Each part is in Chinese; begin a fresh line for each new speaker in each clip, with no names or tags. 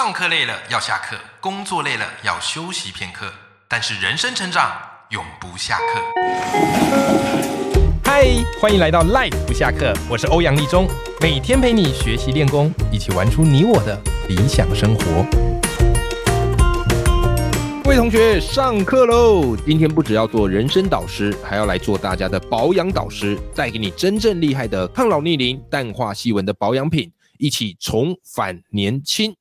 上课累了要下课，工作累了要休息片刻，但是人生成长永不下课。嗨，欢迎来到 Life 不下课，我是欧阳立中，每天陪你学习练功，一起玩出你我的理想生活。各位同学，上课喽！今天不只要做人生导师，还要来做大家的保养导师，带给你真正厉害的抗老逆龄、淡化细纹的保养品，一起重返年轻。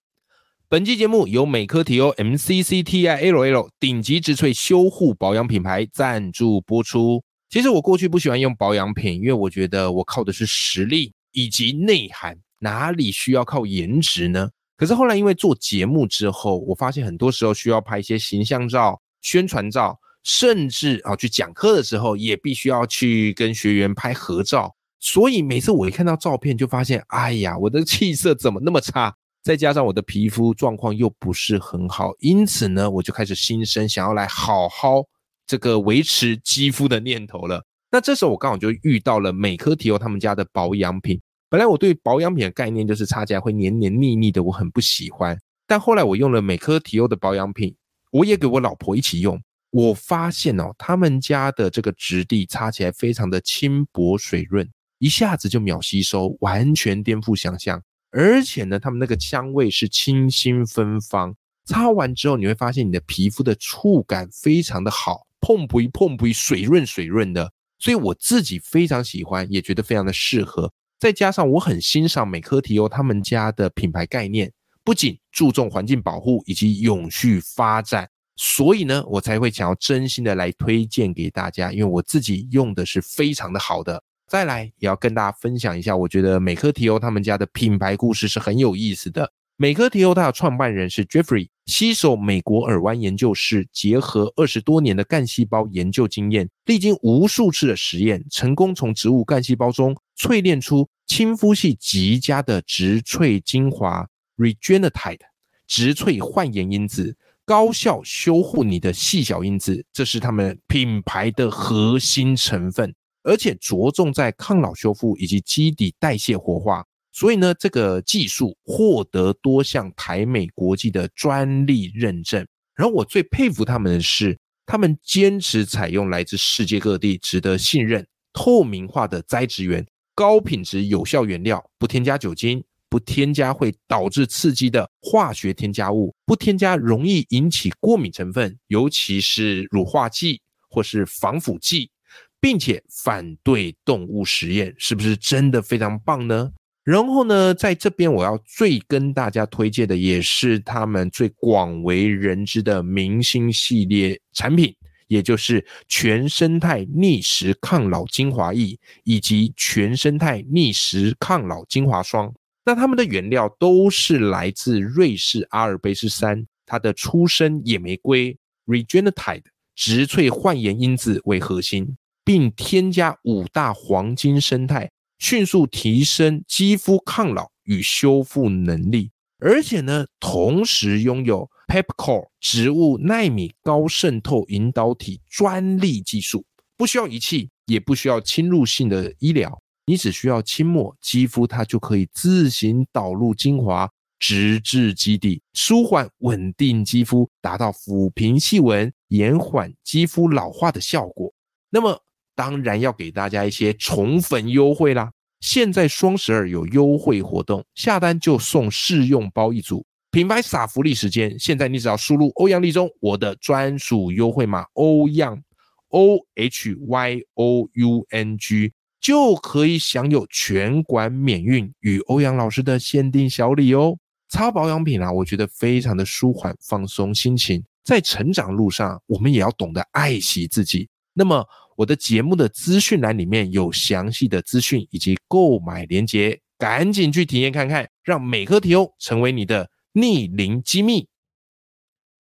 本期节目由美科提欧 MCCTILL 顶级植萃修护保养品牌赞助播出。其实我过去不喜欢用保养品，因为我觉得我靠的是实力以及内涵，哪里需要靠颜值呢？可是后来因为做节目之后，我发现很多时候需要拍一些形象照、宣传照，甚至啊去讲课的时候也必须要去跟学员拍合照。所以每次我一看到照片，就发现，哎呀，我的气色怎么那么差？再加上我的皮肤状况又不是很好，因此呢，我就开始心生想要来好好这个维持肌肤的念头了。那这时候我刚好就遇到了美科提欧他们家的保养品。本来我对保养品的概念就是擦起来会黏黏腻腻的，我很不喜欢。但后来我用了美科提欧的保养品，我也给我老婆一起用，我发现哦，他们家的这个质地擦起来非常的轻薄水润，一下子就秒吸收，完全颠覆想象。而且呢，他们那个香味是清新芬芳，擦完之后你会发现你的皮肤的触感非常的好，碰不一碰不一，水润水润的，所以我自己非常喜欢，也觉得非常的适合。再加上我很欣赏美科提欧他们家的品牌概念，不仅注重环境保护以及永续发展，所以呢，我才会想要真心的来推荐给大家，因为我自己用的是非常的好的。再来也要跟大家分享一下，我觉得美科提欧他们家的品牌故事是很有意思的。美科提欧它的创办人是 Jeffrey，携手美国耳湾研究室，结合二十多年的干细胞研究经验，历经无数次的实验，成功从植物干细胞中淬炼出亲肤系极佳的植萃精华 Regenetide，植萃焕颜因子，高效修护你的细小因子，这是他们品牌的核心成分。而且着重在抗老修复以及基底代谢活化，所以呢，这个技术获得多项台美国际的专利认证。然后我最佩服他们的是，他们坚持采用来自世界各地、值得信任、透明化的栽植源、高品质有效原料，不添加酒精，不添加会导致刺激的化学添加物，不添加容易引起过敏成分，尤其是乳化剂或是防腐剂。并且反对动物实验，是不是真的非常棒呢？然后呢，在这边我要最跟大家推荐的，也是他们最广为人知的明星系列产品，也就是全生态逆时抗老精华液以及全生态逆时抗老精华霜。那它们的原料都是来自瑞士阿尔卑斯山，它的出生野玫瑰 Regenetide 植萃焕颜因子为核心。并添加五大黄金生态，迅速提升肌肤抗老与修复能力，而且呢，同时拥有 Pepcore 植物纳米高渗透引导体专利技术，不需要仪器，也不需要侵入性的医疗，你只需要轻抹肌肤，它就可以自行导入精华，直至基底，舒缓稳定肌肤，达到抚平细纹、延缓肌肤老化的效果。那么。当然要给大家一些宠粉优惠啦！现在双十二有优惠活动，下单就送试用包一组，品牌撒福利时间，现在你只要输入欧阳立中我的专属优惠码欧阳 O H Y O U N G，就可以享有全馆免运与欧阳老师的限定小礼哦。擦保养品啊，我觉得非常的舒缓放松心情，在成长路上，我们也要懂得爱惜自己。那么。我的节目的资讯栏里面有详细的资讯以及购买链接，赶紧去体验看看，让美科提欧成为你的逆龄机密。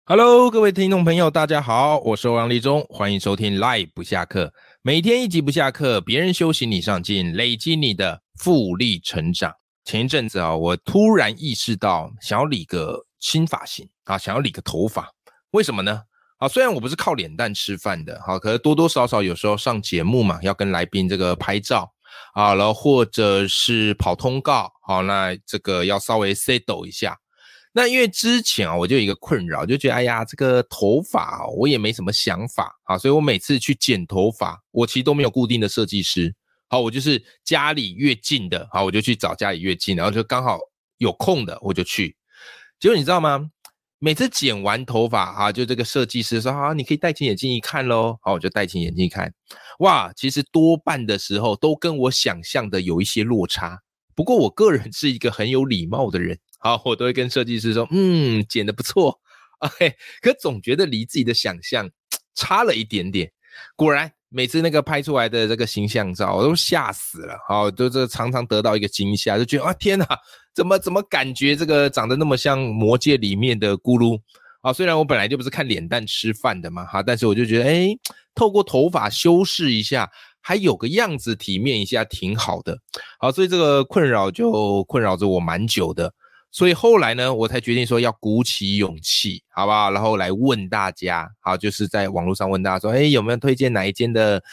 Hello，各位听众朋友，大家好，我是欧阳立中，欢迎收听 Live 不下课，每天一集不下课，别人休息你上进，累积你的复利成长。前一阵子啊，我突然意识到想要理个新发型啊，想要理个头发，为什么呢？啊，虽然我不是靠脸蛋吃饭的，好，可是多多少少有时候上节目嘛，要跟来宾这个拍照，啊，然后或者是跑通告，好，那这个要稍微 set 抖一下。那因为之前啊，我就有一个困扰，就觉得哎呀，这个头发我也没什么想法啊，所以我每次去剪头发，我其实都没有固定的设计师。好，我就是家里越近的，好，我就去找家里越近，然后就刚好有空的我就去。结果你知道吗？每次剪完头发啊，就这个设计师说好，你可以戴起眼镜一看喽。好，我就戴起眼镜一看，哇，其实多半的时候都跟我想象的有一些落差。不过我个人是一个很有礼貌的人，好，我都会跟设计师说，嗯，剪的不错，OK，可总觉得离自己的想象差了一点点。果然，每次那个拍出来的这个形象照，我都吓死了，好，都这常常得到一个惊吓，就觉得啊，天哪，怎么怎么感觉这个长得那么像魔界里面的咕噜啊？虽然我本来就不是看脸蛋吃饭的嘛，哈，但是我就觉得，哎，透过头发修饰一下。还有个样子，体面一下，挺好的。好，所以这个困扰就困扰着我蛮久的。所以后来呢，我才决定说要鼓起勇气，好不好？然后来问大家，好，就是在网络上问大家说，哎，有没有推荐哪一间的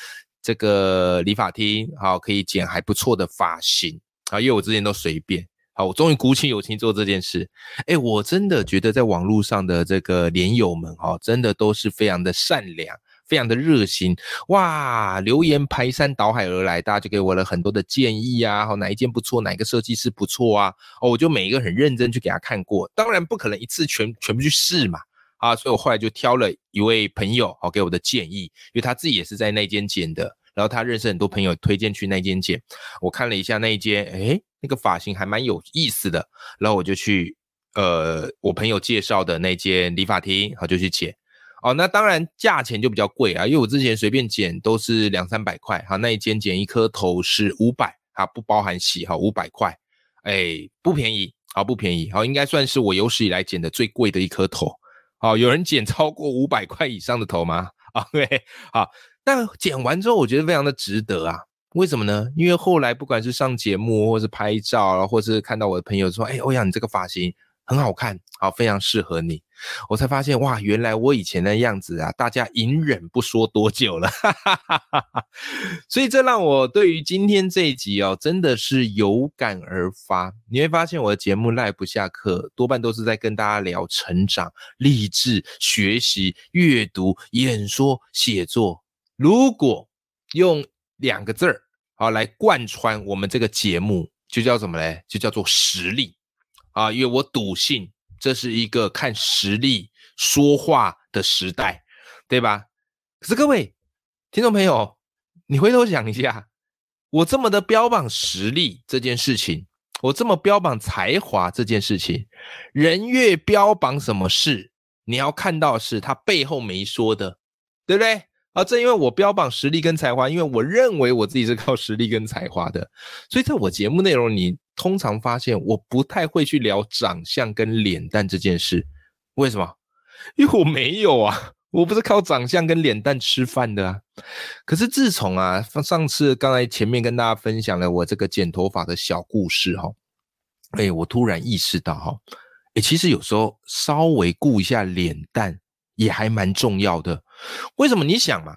这个理发厅，好，可以剪还不错的发型啊？因为我之前都随便，好，我终于鼓起勇气做这件事。哎，我真的觉得在网络上的这个连友们，哈，真的都是非常的善良。非常的热心。哇，留言排山倒海而来，大家就给我了很多的建议啊，好哪一件不错，哪一个设计师不错啊，哦，我就每一个很认真去给他看过，当然不可能一次全全部去试嘛，啊，所以我后来就挑了一位朋友，好给我的建议，因为他自己也是在那间剪的，然后他认识很多朋友推荐去那间剪，我看了一下那一间，哎，那个发型还蛮有意思的，然后我就去呃我朋友介绍的那间理发厅，好就去剪。哦，那当然价钱就比较贵啊，因为我之前随便剪都是两三百块，哈，那一间剪一颗头是五百，哈，不包含洗，哈，五百块，哎，不便宜，好不便宜，好，应该算是我有史以来剪的最贵的一颗头，好，有人剪超过五百块以上的头吗啊，对好，但剪完之后我觉得非常的值得啊，为什么呢？因为后来不管是上节目，或是拍照，或是看到我的朋友说，哎，欧阳你这个发型很好看，好，非常适合你。我才发现哇，原来我以前的样子啊，大家隐忍不说多久了，所以这让我对于今天这一集哦，真的是有感而发。你会发现我的节目赖不下课，多半都是在跟大家聊成长、励志、学习、阅读、演说、写作。如果用两个字儿啊来贯穿我们这个节目，就叫什么嘞？就叫做实力啊，因为我笃信。这是一个看实力说话的时代，对吧？可是各位听众朋友，你回头想一下，我这么的标榜实力这件事情，我这么标榜才华这件事情，人越标榜什么事，你要看到是他背后没说的，对不对？啊，正因为我标榜实力跟才华，因为我认为我自己是靠实力跟才华的，所以在我节目内容你。通常发现我不太会去聊长相跟脸蛋这件事，为什么？因为我没有啊，我不是靠长相跟脸蛋吃饭的啊。可是自从啊，上次刚才前面跟大家分享了我这个剪头发的小故事哈，哎，我突然意识到哈，哎，其实有时候稍微顾一下脸蛋也还蛮重要的。为什么？你想嘛，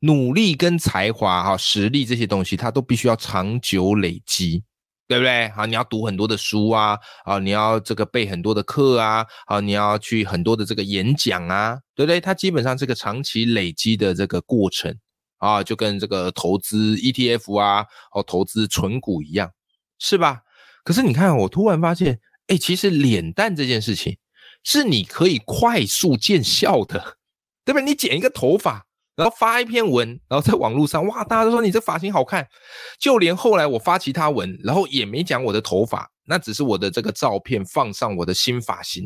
努力跟才华哈、实力这些东西，它都必须要长久累积。对不对？好，你要读很多的书啊，啊，你要这个备很多的课啊，啊，你要去很多的这个演讲啊，对不对？它基本上是个长期累积的这个过程啊，就跟这个投资 ETF 啊，哦，投资纯股一样，是吧？可是你看，我突然发现，哎，其实脸蛋这件事情是你可以快速见效的，对不对？你剪一个头发。然后发一篇文，然后在网络上，哇，大家都说你这发型好看。就连后来我发其他文，然后也没讲我的头发，那只是我的这个照片放上我的新发型。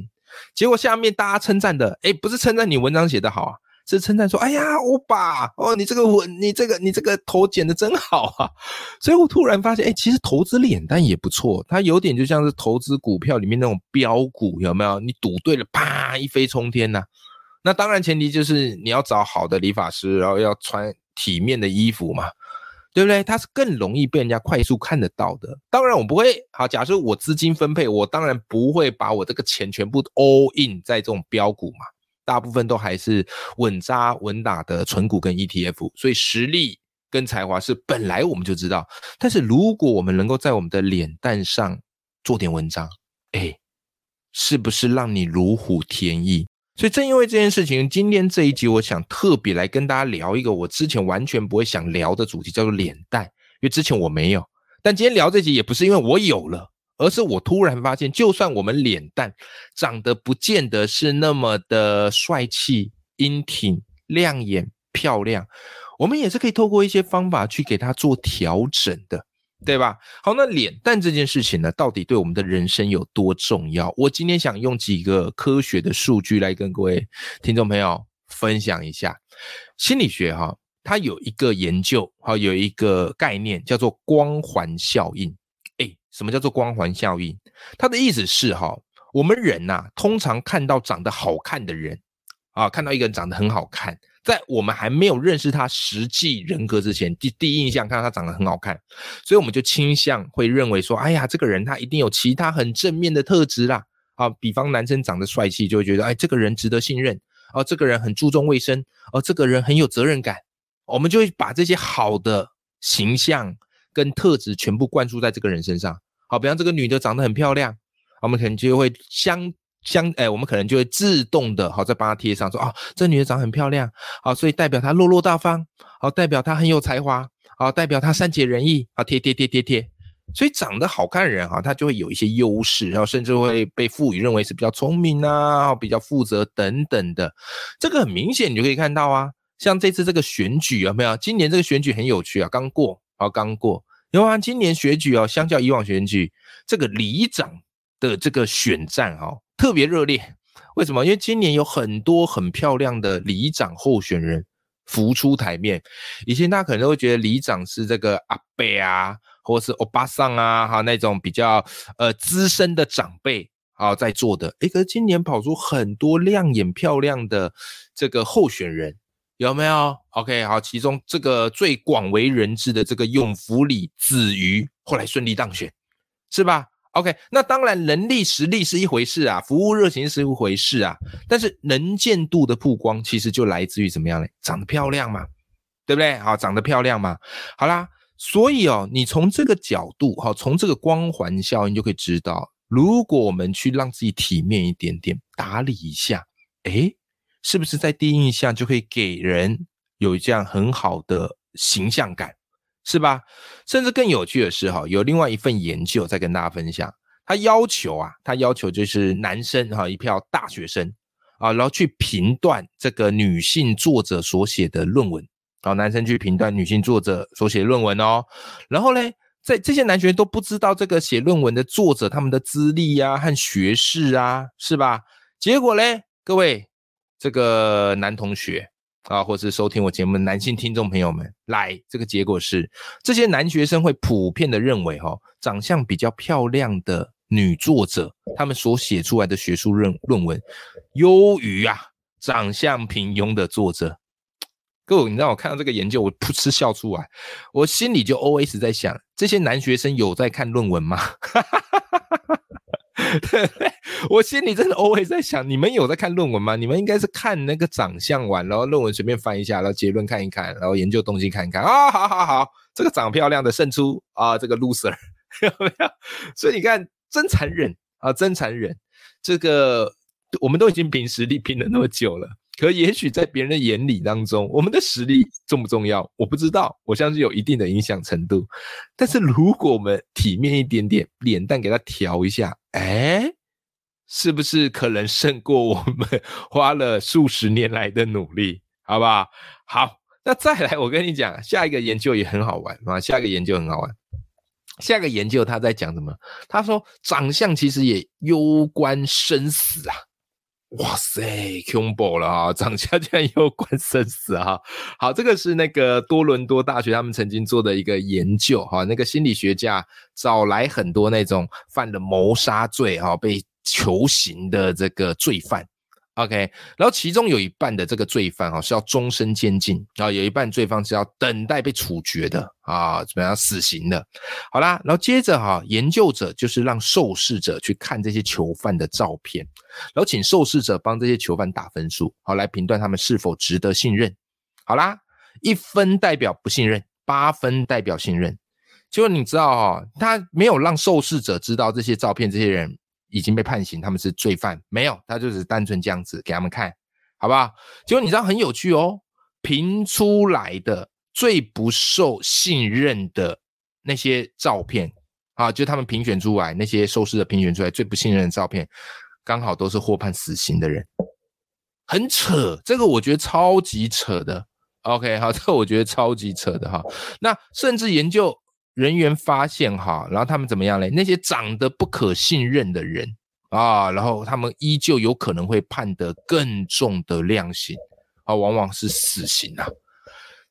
结果下面大家称赞的，哎，不是称赞你文章写得好啊，是称赞说，哎呀，欧巴，哦，你这个文，你这个你这个头剪得真好啊。所以我突然发现，哎，其实投资脸蛋也不错，它有点就像是投资股票里面那种标股，有没有？你赌对了，啪，一飞冲天呐。那当然，前提就是你要找好的理发师，然后要穿体面的衣服嘛，对不对？它是更容易被人家快速看得到的。当然，我不会好。假设我资金分配，我当然不会把我这个钱全部 all in 在这种标股嘛，大部分都还是稳扎稳打的纯股跟 ETF。所以实力跟才华是本来我们就知道，但是如果我们能够在我们的脸蛋上做点文章，哎。是不是让你如虎添翼？所以正因为这件事情，今天这一集我想特别来跟大家聊一个我之前完全不会想聊的主题，叫做脸蛋。因为之前我没有，但今天聊这集也不是因为我有了，而是我突然发现，就算我们脸蛋长得不见得是那么的帅气、英挺、亮眼、漂亮，我们也是可以透过一些方法去给它做调整的。对吧？好，那脸蛋这件事情呢，到底对我们的人生有多重要？我今天想用几个科学的数据来跟各位听众朋友分享一下。心理学哈，它有一个研究，哈，有一个概念叫做光环效应。哎，什么叫做光环效应？它的意思是哈，我们人呐，通常看到长得好看的人啊，看到一个人长得很好看。在我们还没有认识他实际人格之前，第第一印象看到他长得很好看，所以我们就倾向会认为说，哎呀，这个人他一定有其他很正面的特质啦。啊，比方男生长得帅气，就会觉得，哎，这个人值得信任。哦，这个人很注重卫生。哦，这个人很有责任感。我们就会把这些好的形象跟特质全部灌输在这个人身上。好，比方这个女的长得很漂亮，我们可能就会相。相哎，我们可能就会自动的好再帮她贴上说啊，这女的长很漂亮，好，所以代表她落落大方，好，代表她很有才华，好，代表她善解人意，啊，贴贴贴贴贴，所以长得好看的人哈，他就会有一些优势，然后甚至会被赋予认为是比较聪明啊，比较负责等等的，这个很明显你就可以看到啊，像这次这个选举有没有？今年这个选举很有趣啊，刚过啊，刚过，因为今年选举哦，相较以往选举，这个里长的这个选战哈。特别热烈，为什么？因为今年有很多很漂亮的里长候选人浮出台面。以前大家可能都会觉得里长是这个阿伯啊，或是欧巴桑啊，哈那种比较呃资深的长辈啊在做的。诶，可是今年跑出很多亮眼漂亮的这个候选人，有没有？OK，好，其中这个最广为人知的这个永福里子瑜，后来顺利当选，是吧？OK，那当然，能力实力是一回事啊，服务热情是一回事啊，但是能见度的曝光其实就来自于怎么样呢？长得漂亮嘛，对不对？好，长得漂亮嘛，好啦，所以哦，你从这个角度，哈，从这个光环效应就可以知道，如果我们去让自己体面一点点，打理一下，诶，是不是在第一印象就可以给人有这样很好的形象感？是吧？甚至更有趣的是，哈，有另外一份研究在跟大家分享。他要求啊，他要求就是男生哈，一票大学生啊，然后去评断这个女性作者所写的论文。啊，男生去评断女性作者所写论文哦。然后呢，在这些男学生都不知道这个写论文的作者他们的资历呀和学士啊，是吧？结果呢，各位这个男同学。啊，或是收听我节目的男性听众朋友们，来，这个结果是，这些男学生会普遍的认为，哈，长相比较漂亮的女作者，他们所写出来的学术论论文，优于啊，长相平庸的作者。各位，你让我看到这个研究，我噗嗤笑出来，我心里就 O S 在想，这些男学生有在看论文吗？对，我心里真的偶尔在想，你们有在看论文吗？你们应该是看那个长相完，然后论文随便翻一下，然后结论看一看，然后研究东西看一看啊，好好好，这个长漂亮的胜出啊，这个 loser 有没有？所以你看，真残忍啊，真残忍。这个我们都已经凭实力拼了那么久了。可也许在别人的眼里当中，我们的实力重不重要？我不知道，我相信有一定的影响程度。但是如果我们体面一点点，脸蛋给他调一下，哎，是不是可能胜过我们 花了数十年来的努力？好不好？好，那再来，我跟你讲，下一个研究也很好玩啊！下一个研究很好玩，下一个研究他在讲什么？他说，长相其实也攸关生死啊。哇塞，恐怖了啊！长相竟然攸关生死哈！好，这个是那个多伦多大学他们曾经做的一个研究哈，那个心理学家找来很多那种犯了谋杀罪哈被囚刑的这个罪犯。OK，然后其中有一半的这个罪犯哈是要终身监禁，然后有一半罪犯是要等待被处决的啊，怎么样死刑的？好啦，然后接着哈，研究者就是让受试者去看这些囚犯的照片，然后请受试者帮这些囚犯打分数，好来评断他们是否值得信任。好啦，一分代表不信任，八分代表信任。结果你知道哈，他没有让受试者知道这些照片，这些人已经被判刑，他们是罪犯，没有，他就是单纯这样子给他们看，好不好？结果你知道很有趣哦，评出来的最不受信任的那些照片啊，就他们评选出来那些受试的评选出来最不信任的照片，刚好都是获判死刑的人，很扯，这个我觉得超级扯的。OK，好，这个我觉得超级扯的哈。那甚至研究。人员发现哈，然后他们怎么样嘞？那些长得不可信任的人啊，然后他们依旧有可能会判得更重的量刑啊，往往是死刑啊！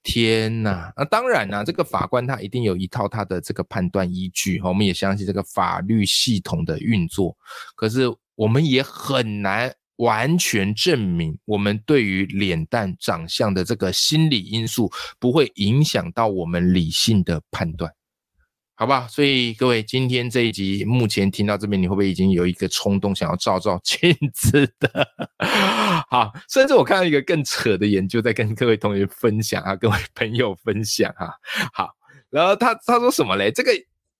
天呐，那当然啦，这个法官他一定有一套他的这个判断依据哈我们也相信这个法律系统的运作，可是我们也很难完全证明我们对于脸蛋长相的这个心理因素不会影响到我们理性的判断。好吧，所以各位，今天这一集目前听到这边，你会不会已经有一个冲动想要照照镜子的？好，甚至我看到一个更扯的研究，在跟各位同学分享啊，各位朋友分享哈。好，然后他他说什么嘞？这个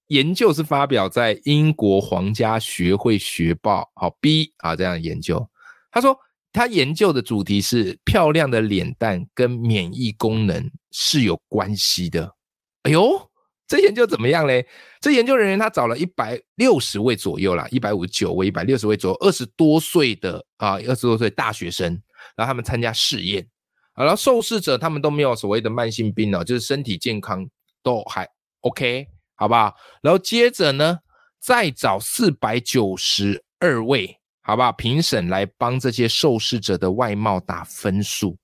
研究是发表在英国皇家学会学报，好 B 啊这样研究。他说他研究的主题是漂亮的脸蛋跟免疫功能是有关系的。哎呦！这研究怎么样嘞？这研究人员他找了一百六十位左右啦，一百五十九位、一百六十位左右，二十多岁的啊，二十多岁大学生，然后他们参加试验，然后受试者他们都没有所谓的慢性病哦，就是身体健康都还 OK，好不好？然后接着呢，再找四百九十二位，好不好？评审来帮这些受试者的外貌打分数，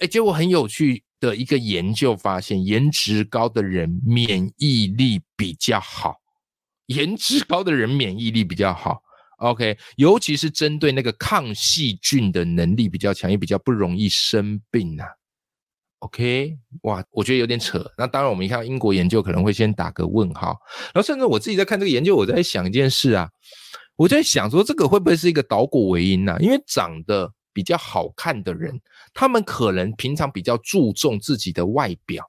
哎，结果很有趣。的一个研究发现，颜值高的人免疫力比较好，颜值高的人免疫力比较好。OK，尤其是针对那个抗细菌的能力比较强，也比较不容易生病啊。OK，哇，我觉得有点扯。那当然，我们一看英国研究，可能会先打个问号。然后，甚至我自己在看这个研究，我在想一件事啊，我在想说，这个会不会是一个导果为因呢？因为长得比较好看的人。他们可能平常比较注重自己的外表，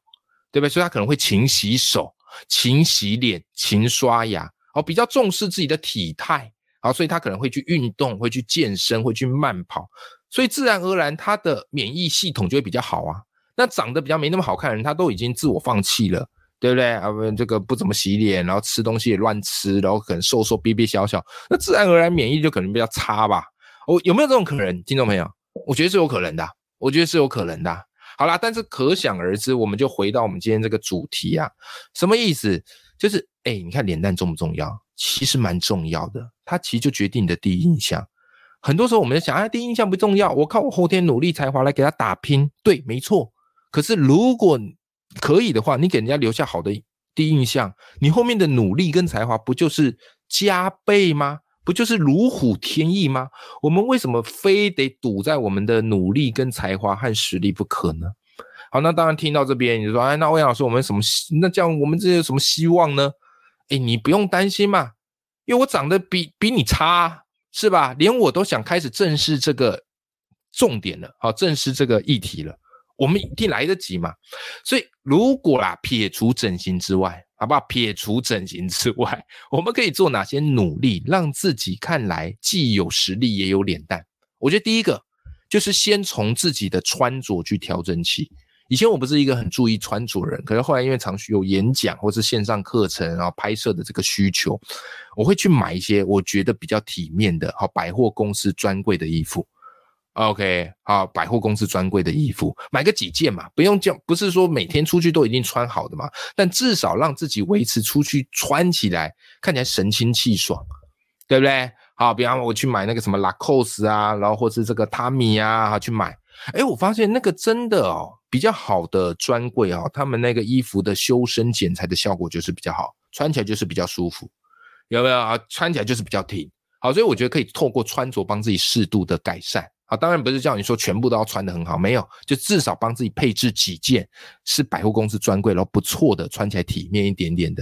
对不对？所以他可能会勤洗手、勤洗脸、勤刷牙，哦，比较重视自己的体态，好，所以他可能会去运动、会去健身、会去慢跑，所以自然而然他的免疫系统就会比较好啊。那长得比较没那么好看的人，他都已经自我放弃了，对不对？啊，不，这个不怎么洗脸，然后吃东西也乱吃，然后可能瘦瘦、瘪瘪小小，那自然而然免疫就可能比较差吧？哦，有没有这种可能，听众朋友？我觉得是有可能的。我觉得是有可能的。好啦，但是可想而知，我们就回到我们今天这个主题啊，什么意思？就是，哎，你看脸蛋重不重要？其实蛮重要的，它其实就决定你的第一印象。很多时候我们在想，啊，第一印象不重要，我靠我后天努力才华来给他打拼，对，没错。可是如果可以的话，你给人家留下好的第一印象，你后面的努力跟才华不就是加倍吗？不就是如虎添翼吗？我们为什么非得赌在我们的努力跟才华和实力不可呢？好，那当然听到这边，你说，哎，那欧阳老师，我们什么？那这样我们这有什么希望呢？哎，你不用担心嘛，因为我长得比比你差，是吧？连我都想开始正视这个重点了，好，正视这个议题了，我们一定来得及嘛。所以，如果啦，撇除整形之外，好不好？撇除整形之外，我们可以做哪些努力，让自己看来既有实力也有脸蛋？我觉得第一个就是先从自己的穿着去调整起。以前我不是一个很注意穿着的人，可是后来因为常有演讲或是线上课程，然后拍摄的这个需求，我会去买一些我觉得比较体面的，好百货公司专柜的衣服。OK，好，百货公司专柜的衣服，买个几件嘛，不用叫，不是说每天出去都一定穿好的嘛，但至少让自己维持出去穿起来看起来神清气爽，对不对？好，比方我去买那个什么 Lacoste 啊，然后或是这个 Tommy 啊，去买，哎，我发现那个真的哦，比较好的专柜哦，他们那个衣服的修身剪裁的效果就是比较好，穿起来就是比较舒服，有没有啊？穿起来就是比较挺，好，所以我觉得可以透过穿着帮自己适度的改善。啊，当然不是叫你说全部都要穿的很好，没有，就至少帮自己配置几件是百货公司专柜，然后不错的，穿起来体面一点点的。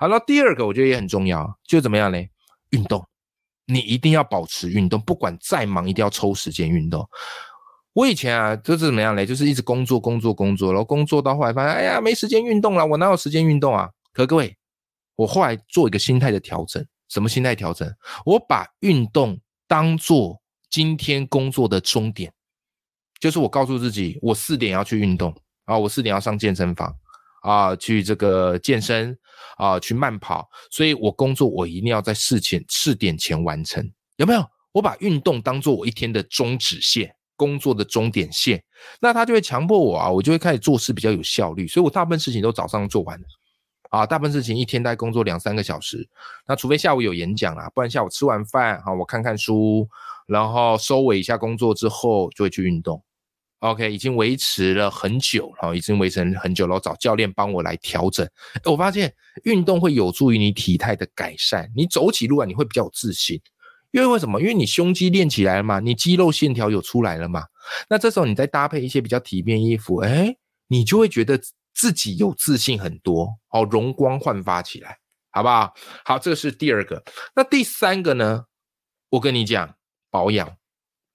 好了，第二个我觉得也很重要，就怎么样嘞？运动，你一定要保持运动，不管再忙，一定要抽时间运动。我以前啊，就是怎么样嘞？就是一直工作，工作，工作，然后工作到后来发现，哎呀，没时间运动了，我哪有时间运动啊？可各位，我后来做一个心态的调整，什么心态调整？我把运动当做今天工作的终点，就是我告诉自己，我四点要去运动啊，我四点要上健身房啊，去这个健身啊，去慢跑，所以我工作我一定要在四前四点前完成，有没有？我把运动当做我一天的终止线，工作的终点线，那他就会强迫我啊，我就会开始做事比较有效率，所以我大部分事情都早上做完了。啊，大部分事情一天大概工作两三个小时，那除非下午有演讲啦，不然下午吃完饭啊，我看看书，然后收尾一下工作之后就会去运动。OK，已经维持了很久，然后已经维持很久了，找教练帮我来调整。我发现运动会有助于你体态的改善，你走起路来你会比较有自信，因为为什么？因为你胸肌练起来了嘛，你肌肉线条有出来了嘛。那这时候你再搭配一些比较体面衣服，哎，你就会觉得。自己有自信很多，好容光焕发起来，好不好？好，这个是第二个。那第三个呢？我跟你讲，保养，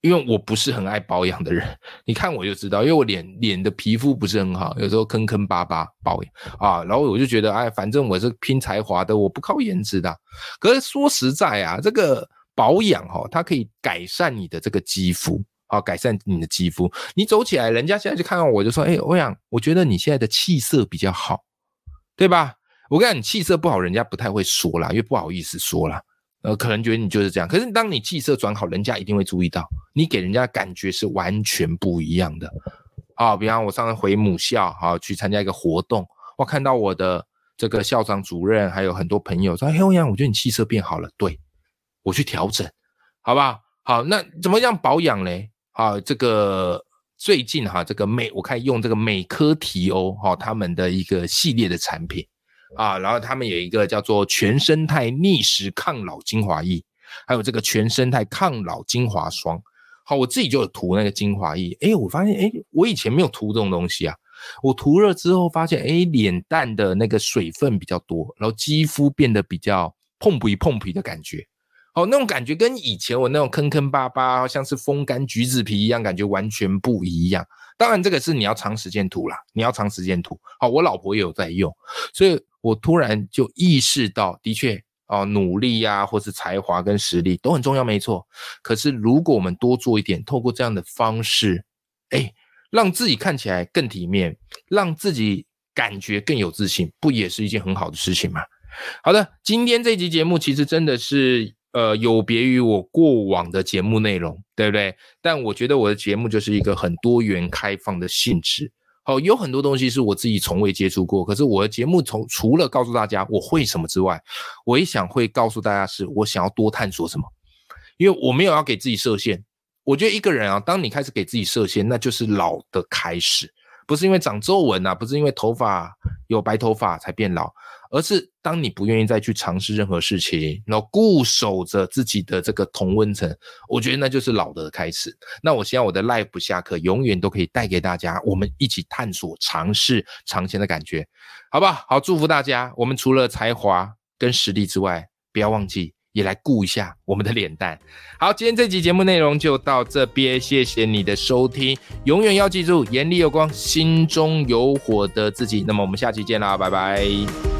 因为我不是很爱保养的人，你看我就知道，因为我脸脸的皮肤不是很好，有时候坑坑巴巴，保养啊，然后我就觉得，哎，反正我是拼才华的，我不靠颜值的。可是说实在啊，这个保养哈，它可以改善你的这个肌肤。好，改善你的肌肤。你走起来，人家现在就看到我就说：“哎，欧阳，我觉得你现在的气色比较好，对吧？”我跟你讲，你气色不好，人家不太会说啦，因为不好意思说啦。呃，可能觉得你就是这样。可是当你气色转好，人家一定会注意到，你给人家的感觉是完全不一样的。啊，比方我上次回母校，好去参加一个活动，我看到我的这个校长主任还有很多朋友说：“哎，欧阳，我觉得你气色变好了。”对，我去调整，好不好？好，那怎么样保养嘞？啊，这个最近哈，这个美我看用这个美科提欧哈，他们的一个系列的产品啊，然后他们有一个叫做全生态逆时抗老精华液，还有这个全生态抗老精华霜。好，我自己就有涂那个精华液，哎，我发现哎，我以前没有涂这种东西啊，我涂了之后发现哎，脸蛋的那个水分比较多，然后肌肤变得比较碰皮碰皮的感觉。哦，那种感觉跟以前我那种坑坑巴巴，像是风干橘子皮一样，感觉完全不一样。当然，这个是你要长时间涂啦，你要长时间涂。好，我老婆也有在用，所以我突然就意识到，的确，啊，努力呀，或是才华跟实力都很重要，没错。可是，如果我们多做一点，透过这样的方式，哎，让自己看起来更体面，让自己感觉更有自信，不也是一件很好的事情吗？好的，今天这集节目其实真的是。呃，有别于我过往的节目内容，对不对？但我觉得我的节目就是一个很多元、开放的性质。好，有很多东西是我自己从未接触过。可是我的节目从除了告诉大家我会什么之外，我也想会告诉大家是我想要多探索什么。因为我没有要给自己设限。我觉得一个人啊，当你开始给自己设限，那就是老的开始。不是因为长皱纹啊，不是因为头发有白头发才变老。而是当你不愿意再去尝试任何事情，然后固守着自己的这个同温层，我觉得那就是老的开始。那我希望我的 life 不下课，永远都可以带给大家，我们一起探索、尝试、尝鲜的感觉，好不好？好，祝福大家。我们除了才华跟实力之外，不要忘记也来顾一下我们的脸蛋。好，今天这集节目内容就到这边，谢谢你的收听。永远要记住，眼里有光，心中有火的自己。那么我们下期见啦，拜拜。